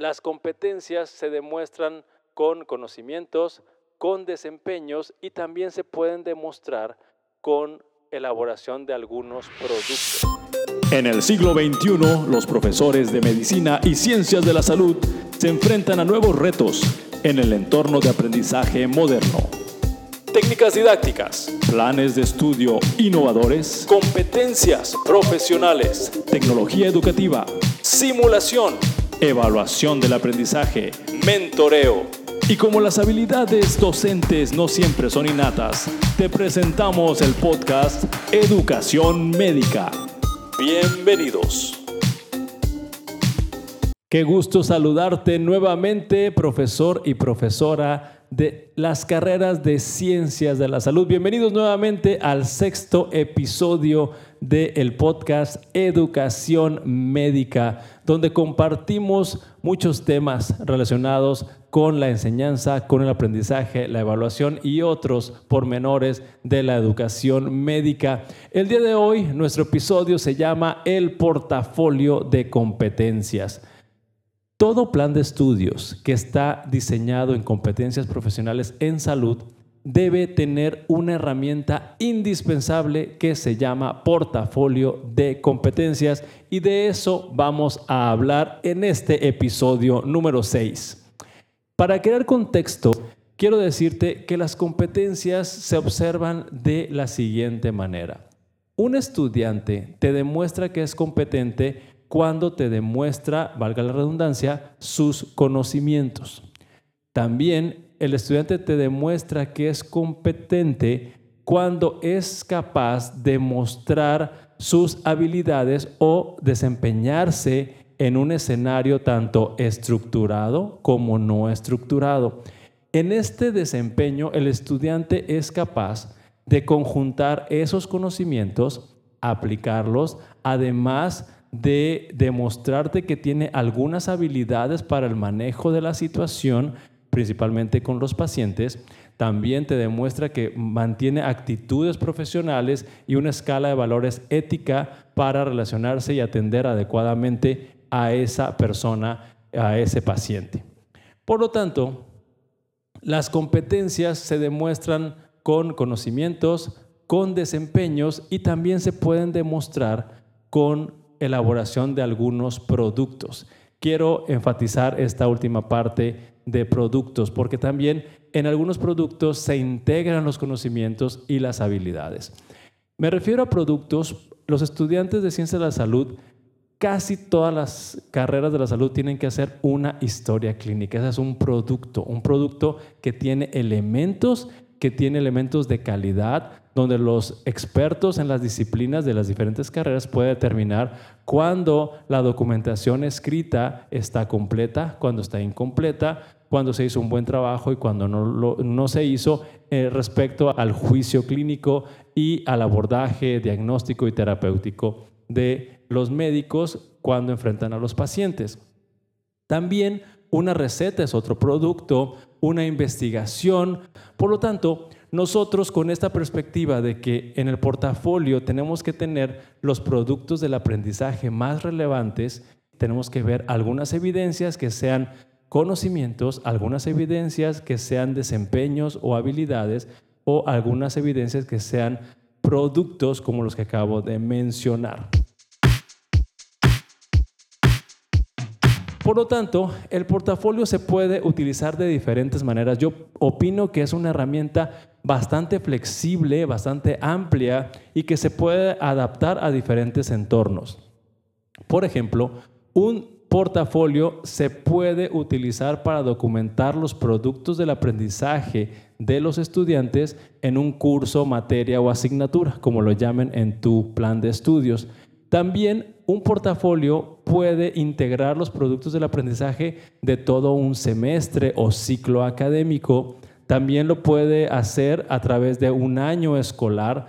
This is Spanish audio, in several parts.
Las competencias se demuestran con conocimientos, con desempeños y también se pueden demostrar con elaboración de algunos productos. En el siglo XXI, los profesores de medicina y ciencias de la salud se enfrentan a nuevos retos en el entorno de aprendizaje moderno. Técnicas didácticas, planes de estudio innovadores, competencias profesionales, tecnología educativa, simulación, evaluación del aprendizaje, mentoreo. Y como las habilidades docentes no siempre son innatas, te presentamos el podcast Educación Médica. Bienvenidos. Qué gusto saludarte nuevamente, profesor y profesora de las carreras de ciencias de la salud. Bienvenidos nuevamente al sexto episodio del podcast Educación Médica, donde compartimos muchos temas relacionados con la enseñanza, con el aprendizaje, la evaluación y otros pormenores de la educación médica. El día de hoy nuestro episodio se llama El portafolio de competencias. Todo plan de estudios que está diseñado en competencias profesionales en salud debe tener una herramienta indispensable que se llama portafolio de competencias y de eso vamos a hablar en este episodio número 6. Para crear contexto, quiero decirte que las competencias se observan de la siguiente manera. Un estudiante te demuestra que es competente cuando te demuestra, valga la redundancia, sus conocimientos. También el estudiante te demuestra que es competente cuando es capaz de mostrar sus habilidades o desempeñarse en un escenario tanto estructurado como no estructurado. En este desempeño, el estudiante es capaz de conjuntar esos conocimientos, aplicarlos, además de demostrarte que tiene algunas habilidades para el manejo de la situación, principalmente con los pacientes, también te demuestra que mantiene actitudes profesionales y una escala de valores ética para relacionarse y atender adecuadamente a esa persona, a ese paciente. Por lo tanto, las competencias se demuestran con conocimientos, con desempeños y también se pueden demostrar con elaboración de algunos productos. Quiero enfatizar esta última parte de productos porque también en algunos productos se integran los conocimientos y las habilidades. Me refiero a productos, los estudiantes de ciencia de la salud, casi todas las carreras de la salud tienen que hacer una historia clínica. Ese es un producto, un producto que tiene elementos, que tiene elementos de calidad, donde los expertos en las disciplinas de las diferentes carreras pueden determinar cuándo la documentación escrita está completa, cuándo está incompleta, cuándo se hizo un buen trabajo y cuándo no, no se hizo eh, respecto al juicio clínico y al abordaje diagnóstico y terapéutico de los médicos cuando enfrentan a los pacientes. También una receta es otro producto, una investigación. Por lo tanto, nosotros con esta perspectiva de que en el portafolio tenemos que tener los productos del aprendizaje más relevantes, tenemos que ver algunas evidencias que sean conocimientos, algunas evidencias que sean desempeños o habilidades o algunas evidencias que sean productos como los que acabo de mencionar. Por lo tanto, el portafolio se puede utilizar de diferentes maneras. Yo opino que es una herramienta bastante flexible, bastante amplia y que se puede adaptar a diferentes entornos. Por ejemplo, un portafolio se puede utilizar para documentar los productos del aprendizaje de los estudiantes en un curso, materia o asignatura, como lo llamen en tu plan de estudios. También un portafolio puede integrar los productos del aprendizaje de todo un semestre o ciclo académico. También lo puede hacer a través de un año escolar.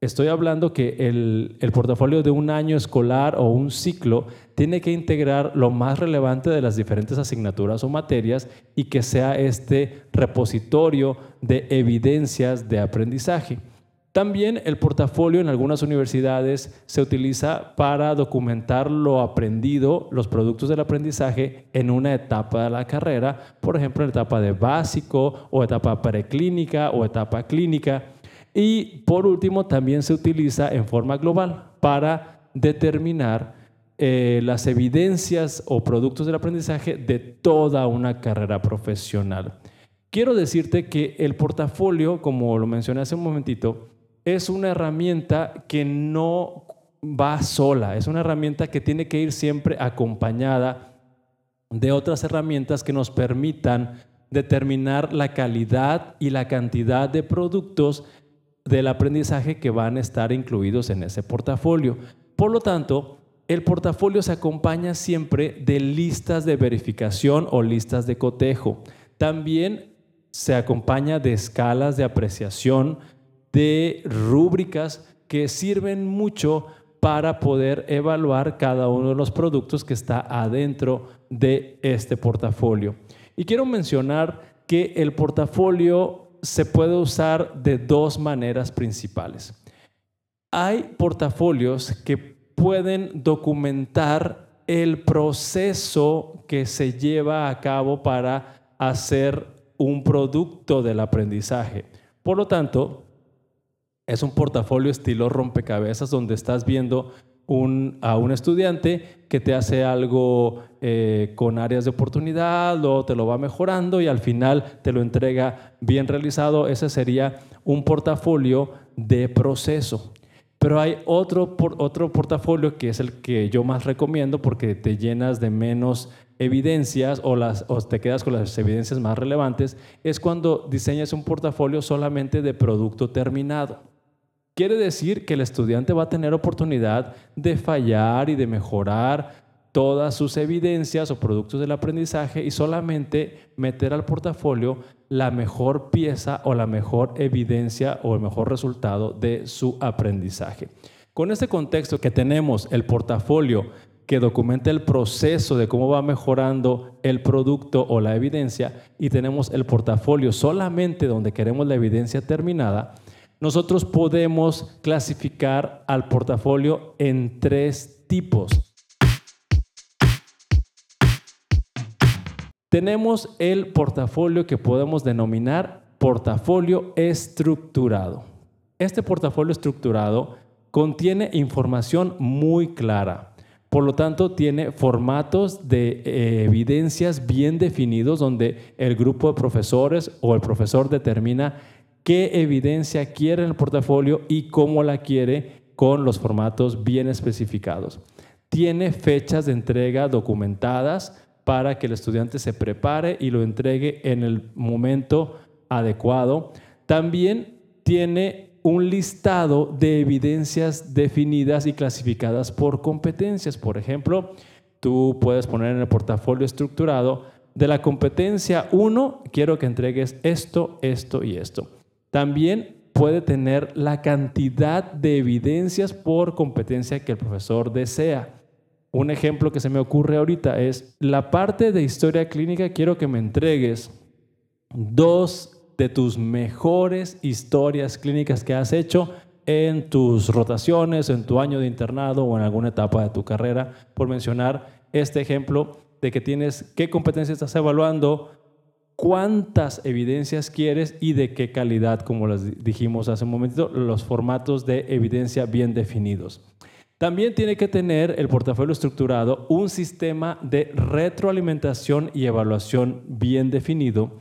Estoy hablando que el, el, portafolio de un año escolar o un ciclo tiene que integrar lo más relevante de las diferentes asignaturas o materias y que sea este repositorio de evidencias de aprendizaje. También el portafolio en algunas universidades se utiliza para documentar lo aprendido, los productos del aprendizaje en una etapa de la carrera, por ejemplo, en etapa de básico o etapa preclínica o etapa clínica. Y por último, también se utiliza en forma global para determinar eh, las evidencias o productos del aprendizaje de toda una carrera profesional. Quiero decirte que el portafolio, como lo mencioné hace un momentito, es una herramienta que no va sola, es una herramienta que tiene que ir siempre acompañada de otras herramientas que nos permitan determinar la calidad y la cantidad de productos del aprendizaje que van a estar incluidos en ese portafolio. Por lo tanto, el portafolio se acompaña siempre de listas de verificación o listas de cotejo. También se acompaña de escalas de apreciación, de rúbricas que sirven mucho para poder evaluar cada uno de los productos que está adentro de este portafolio. Y quiero mencionar que el portafolio se puede usar de dos maneras principales. Hay portafolios que pueden documentar el proceso que se lleva a cabo para hacer un producto del aprendizaje. Por lo tanto, es un portafolio estilo rompecabezas donde estás viendo a un estudiante que te hace algo eh, con áreas de oportunidad, luego te lo va mejorando y al final te lo entrega bien realizado. Ese sería un portafolio de proceso. Pero hay otro, otro portafolio que es el que yo más recomiendo porque te llenas de menos evidencias o, te quedas con las evidencias más relevantes, es cuando diseñas un portafolio solamente de producto terminado. Quiere decir que el estudiante va a tener oportunidad de fallar y de mejorar todas sus evidencias o productos del aprendizaje y solamente meter al portafolio la mejor pieza o la mejor evidencia o el mejor resultado de su aprendizaje. Con este contexto que tenemos el portafolio que documenta el proceso de cómo va mejorando el producto o la evidencia y tenemos el portafolio solamente donde queremos la evidencia terminada, nosotros podemos clasificar al portafolio en tres tipos. Tenemos el portafolio que podemos denominar portafolio estructurado. Este portafolio estructurado contiene información muy clara. Por lo tanto, tiene formatos de eh, evidencias bien definidos donde el grupo de profesores o el profesor determina qué evidencia quiere en el portafolio y cómo la quiere con los formatos bien especificados. Tiene fechas de entrega documentadas para que el estudiante se prepare y lo entregue en el momento adecuado. También tiene un listado de evidencias definidas y clasificadas por competencias. Por ejemplo, tú puedes poner en el portafolio estructurado de la competencia 1, quiero que entregues esto, esto y esto. También puede tener la cantidad de evidencias por competencia que el profesor desea. Un ejemplo que se me ocurre ahorita es la parte de historia clínica, quiero que me entregues dos de tus mejores historias clínicas que has hecho en tus rotaciones, en tu año de internado o en alguna etapa de tu carrera, por mencionar este ejemplo de que tienes qué competencia estás evaluando, cuántas evidencias quieres y de qué calidad, como les dijimos hace un momento, los formatos de evidencia bien definidos. También tiene que tener el portafolio estructurado un sistema de retroalimentación y evaluación bien definido,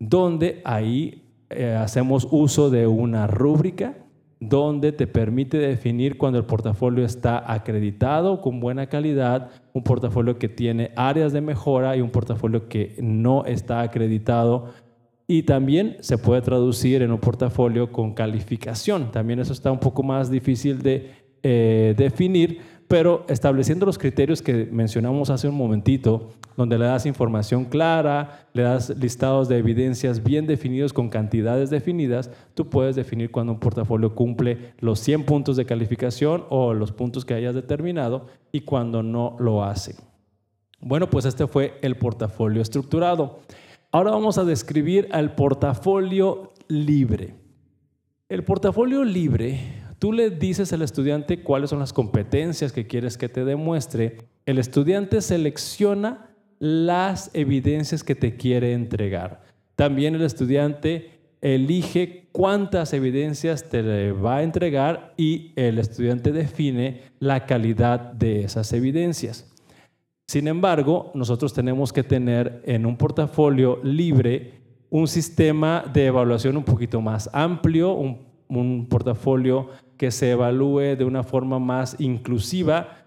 donde ahí eh, hacemos uso de una rúbrica donde te permite definir cuando el portafolio está acreditado con buena calidad, un portafolio que tiene áreas de mejora y un portafolio que no está acreditado. Y también se puede traducir en un portafolio con calificación. También eso está un poco más difícil de eh, definir, pero estableciendo los criterios que mencionamos hace un momentito, donde le das información clara, le das listados de evidencias bien definidos con cantidades definidas, tú puedes definir cuando un portafolio cumple los 100 puntos de calificación o los puntos que hayas determinado y cuando no lo hace. Bueno, pues este fue el portafolio estructurado. Ahora vamos a describir al portafolio libre. El portafolio libre, tú le dices al estudiante cuáles son las competencias que quieres que te demuestre. El estudiante selecciona las evidencias que te quiere entregar. También el estudiante elige cuántas evidencias te va a entregar y el estudiante define la calidad de esas evidencias. Sin embargo, nosotros tenemos que tener en un portafolio libre un sistema de evaluación un poquito más amplio, un, portafolio que se evalúe de una forma más inclusiva,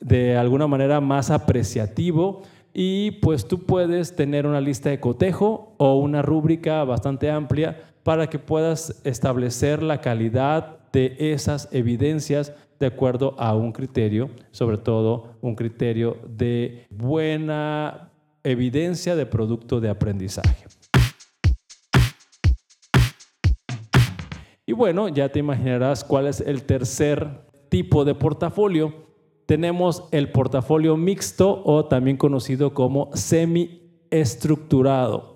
de alguna manera más apreciativo y pues tú puedes tener una lista de cotejo o una rúbrica bastante amplia para que puedas establecer la calidad de esas evidencias de acuerdo a un criterio, sobre todo un criterio de buena evidencia de producto de aprendizaje. Y bueno, ya te imaginarás cuál es el tercer tipo de portafolio tenemos el portafolio mixto o también conocido como semi-estructurado,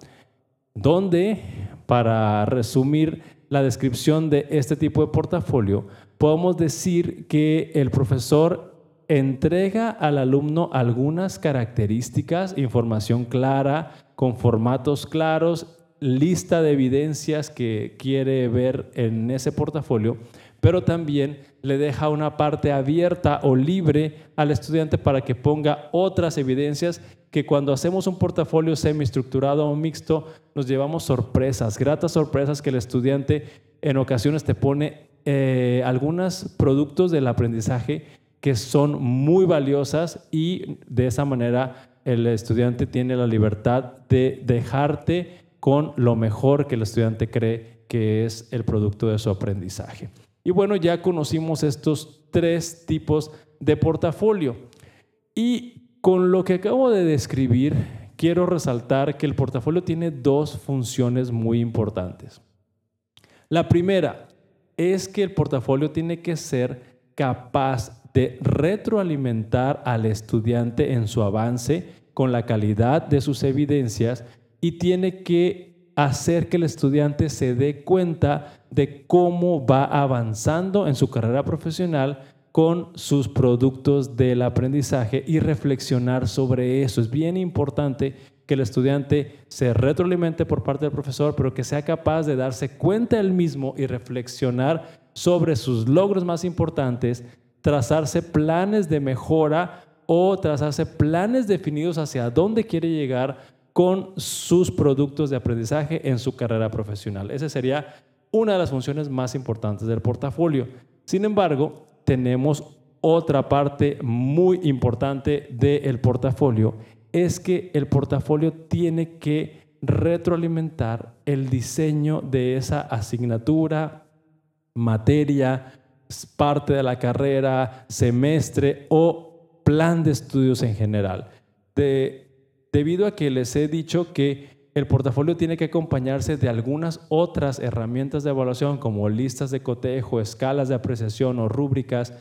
donde, para resumir la descripción de este tipo de portafolio, podemos decir que el profesor entrega al alumno algunas características, información clara, con formatos claros, lista de evidencias que quiere ver en ese portafolio, pero también le deja una parte abierta o libre al estudiante para que ponga otras evidencias que cuando hacemos un portafolio semiestructurado o mixto nos llevamos sorpresas, gratas sorpresas que el estudiante en ocasiones te pone eh, algunos productos del aprendizaje que son muy valiosas y de esa manera el estudiante tiene la libertad de dejarte con lo mejor que el estudiante cree que es el producto de su aprendizaje. Y bueno, ya conocimos estos tres tipos de portafolio. Y con lo que acabo de describir, quiero resaltar que el portafolio tiene dos funciones muy importantes. La primera es que el portafolio tiene que ser capaz de retroalimentar al estudiante en su avance con la calidad de sus evidencias y tiene que hacer que el estudiante se dé cuenta de cómo va avanzando en su carrera profesional con sus productos del aprendizaje y reflexionar sobre eso. Es bien importante que el estudiante se retroalimente por parte del profesor, pero que sea capaz de darse cuenta él mismo y reflexionar sobre sus logros más importantes, trazarse planes de mejora o trazarse planes definidos hacia dónde quiere llegar con sus productos de aprendizaje en su carrera profesional. Esa sería una de las funciones más importantes del portafolio. Sin embargo, tenemos otra parte muy importante del portafolio, es que el portafolio tiene que retroalimentar el diseño de esa asignatura, materia, parte de la carrera, semestre o plan de estudios en general. Debido a que les he dicho que el portafolio tiene que acompañarse de algunas otras herramientas de evaluación como listas de cotejo, escalas de apreciación o rúbricas.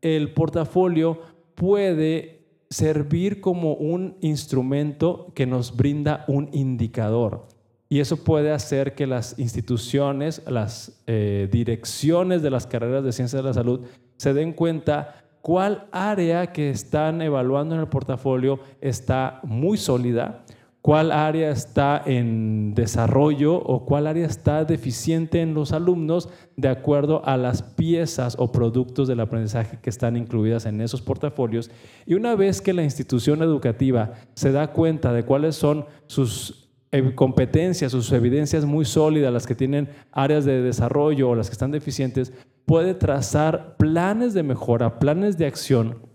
El portafolio puede servir como un instrumento que nos brinda un indicador. Y eso puede hacer que las instituciones, las eh, direcciones de las carreras de ciencias de la salud se den cuenta cuál área que están evaluando en el portafolio está muy sólida, cuál área está en desarrollo o cuál área está deficiente en los alumnos de acuerdo a las piezas o productos del aprendizaje que están incluidas en esos portafolios. Y una vez que la institución educativa se da cuenta de cuáles son sus competencias, sus evidencias muy sólidas, las que tienen áreas de desarrollo o las que están deficientes, puede trazar planes de mejora, planes de acción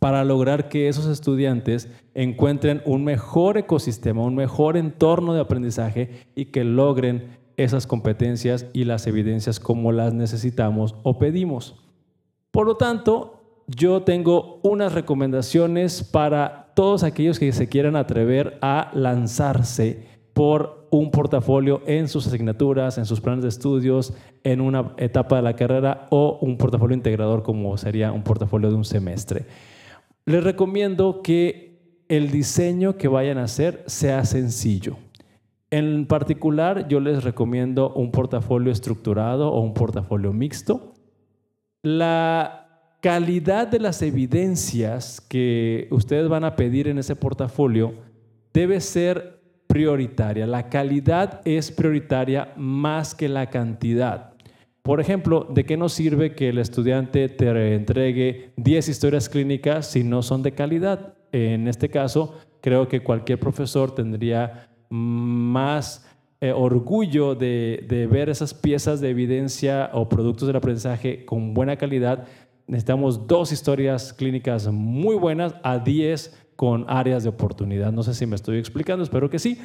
para lograr que esos estudiantes encuentren un mejor ecosistema, un mejor entorno de aprendizaje y que logren esas competencias y las evidencias como las necesitamos o pedimos. Por lo tanto, yo tengo unas recomendaciones para todos aquellos que se quieran atrever a lanzarse por un portafolio en sus asignaturas, en sus planes de estudios, en una etapa de la carrera o un portafolio integrador como sería un portafolio de un semestre. Les recomiendo que el diseño que vayan a hacer sea sencillo. En particular, yo les recomiendo un portafolio estructurado o un portafolio mixto. La calidad de las evidencias que ustedes van a pedir en ese portafolio debe ser prioritaria. La calidad es prioritaria más que la cantidad. Por ejemplo, ¿de qué nos sirve que el estudiante te entregue 10 historias clínicas si no son de calidad? En este caso, creo que cualquier profesor tendría más eh, orgullo de, de, ver esas piezas de evidencia o productos del aprendizaje con buena calidad. Necesitamos dos historias clínicas muy buenas a 10 con áreas de oportunidad. No sé si me estoy explicando, espero que sí.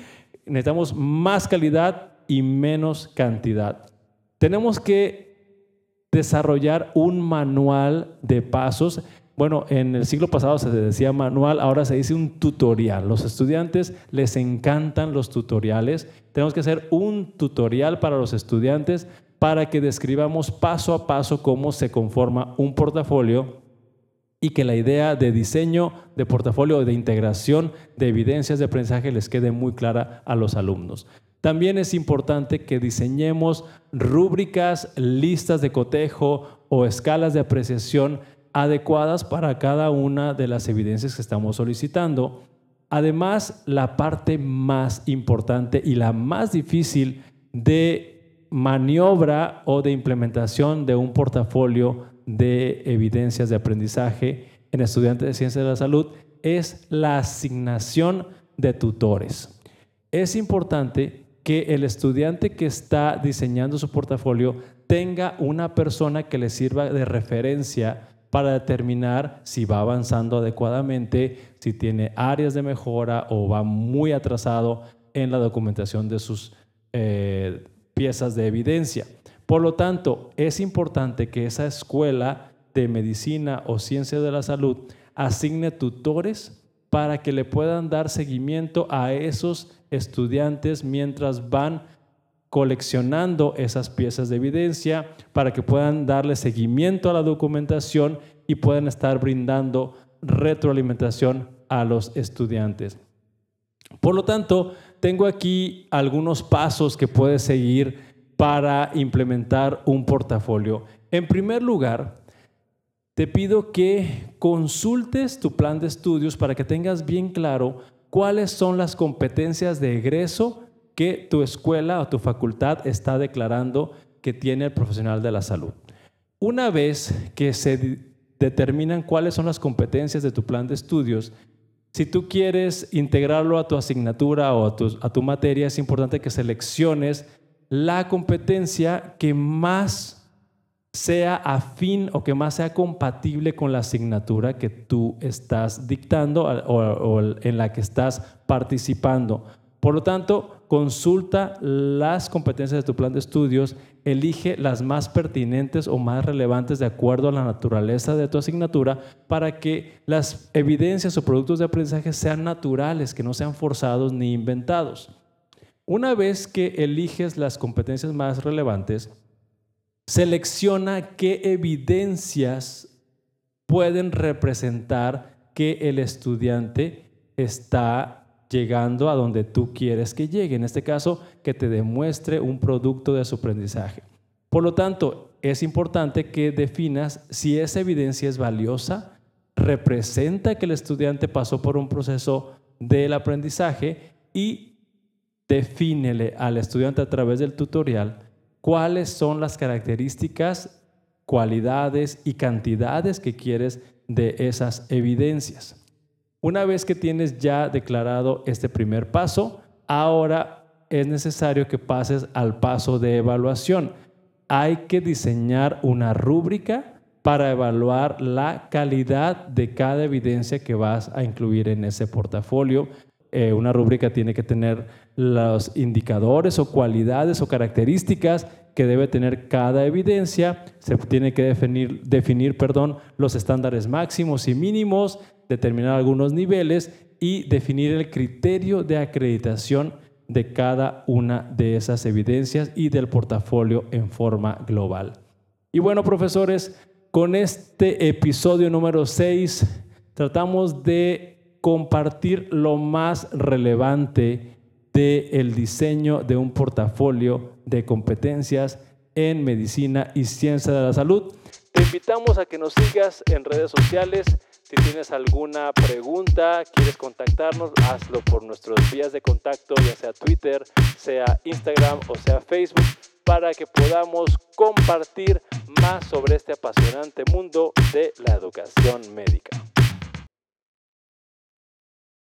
Necesitamos más calidad y menos cantidad. Tenemos que desarrollar un manual de pasos bueno, en el siglo pasado se decía manual, ahora se dice un tutorial. Los estudiantes les encantan los tutoriales. Tenemos que hacer un tutorial para los estudiantes para que describamos paso a paso cómo se conforma un portafolio y que la idea de diseño de portafolio de integración de evidencias de aprendizaje les quede muy clara a los alumnos. También es importante que diseñemos rúbricas, listas de cotejo o escalas de apreciación adecuadas para cada una de las evidencias que estamos solicitando. Además, la parte más importante y la más difícil de maniobra o de implementación de un portafolio de evidencias de aprendizaje en estudiantes de ciencias de la salud es la asignación de tutores. Es importante que el estudiante que está diseñando su portafolio tenga una persona que le sirva de referencia para determinar si va avanzando adecuadamente, si tiene áreas de mejora o va muy atrasado en la documentación de sus eh, piezas de evidencia. Por lo tanto, es importante que esa escuela de medicina o ciencia de la salud asigne tutores para que le puedan dar seguimiento a esos estudiantes mientras van coleccionando esas piezas de evidencia para que puedan darle seguimiento a la documentación y puedan estar brindando retroalimentación a los estudiantes. Por lo tanto, tengo aquí algunos pasos que puedes seguir para implementar un portafolio. En primer lugar, te pido que consultes tu plan de estudios para que tengas bien claro cuáles son las competencias de egreso que tu escuela o tu facultad está declarando que tiene el profesional de la salud. Una vez que se determinan cuáles son las competencias de tu plan de estudios, si tú quieres integrarlo a tu asignatura o a tu, a tu materia, es importante que selecciones la competencia que más sea afín o que más sea compatible con la asignatura que tú estás dictando o en la que estás participando. Por lo tanto, consulta las competencias de tu plan de estudios, elige las más pertinentes o más relevantes de acuerdo a la naturaleza de tu asignatura para que las evidencias o productos de aprendizaje sean naturales, que no sean forzados ni inventados. Una vez que eliges las competencias más relevantes, selecciona qué evidencias pueden representar que el estudiante está llegando a donde tú quieres que llegue. En este caso, que te demuestre un producto de su aprendizaje. Por lo tanto, es importante que definas si esa evidencia es valiosa, representa que el estudiante pasó por un proceso del aprendizaje y defínele al estudiante a través del tutorial cuáles son las características, cualidades y cantidades que quieres de esas evidencias. Una vez que tienes ya declarado este primer paso, ahora es necesario que pases al paso de evaluación. Hay que diseñar una rúbrica para evaluar la calidad de cada evidencia que vas a incluir en ese portafolio. Eh, una rúbrica tiene que tener los indicadores o cualidades o características que debe tener cada evidencia. Se tiene que definir, definir perdón, los estándares máximos y mínimos determinar algunos niveles y definir el criterio de acreditación de cada una de esas evidencias y del portafolio en forma global. Y bueno, profesores, con este episodio número 6 tratamos de compartir lo más relevante del diseño de un portafolio de competencias en medicina y ciencia de la salud. Te invitamos a que nos sigas en redes sociales. Si tienes alguna pregunta, quieres contactarnos, hazlo por nuestros vías de contacto, ya sea Twitter, sea Instagram o sea Facebook, para que podamos compartir más sobre este apasionante mundo de la educación médica.